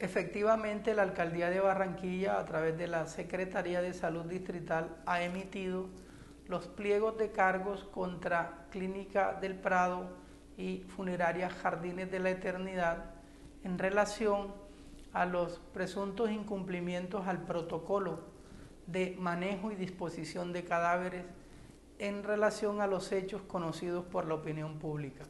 Efectivamente, la Alcaldía de Barranquilla, a través de la Secretaría de Salud Distrital, ha emitido los pliegos de cargos contra Clínica del Prado y Funeraria Jardines de la Eternidad en relación a los presuntos incumplimientos al protocolo de manejo y disposición de cadáveres en relación a los hechos conocidos por la opinión pública.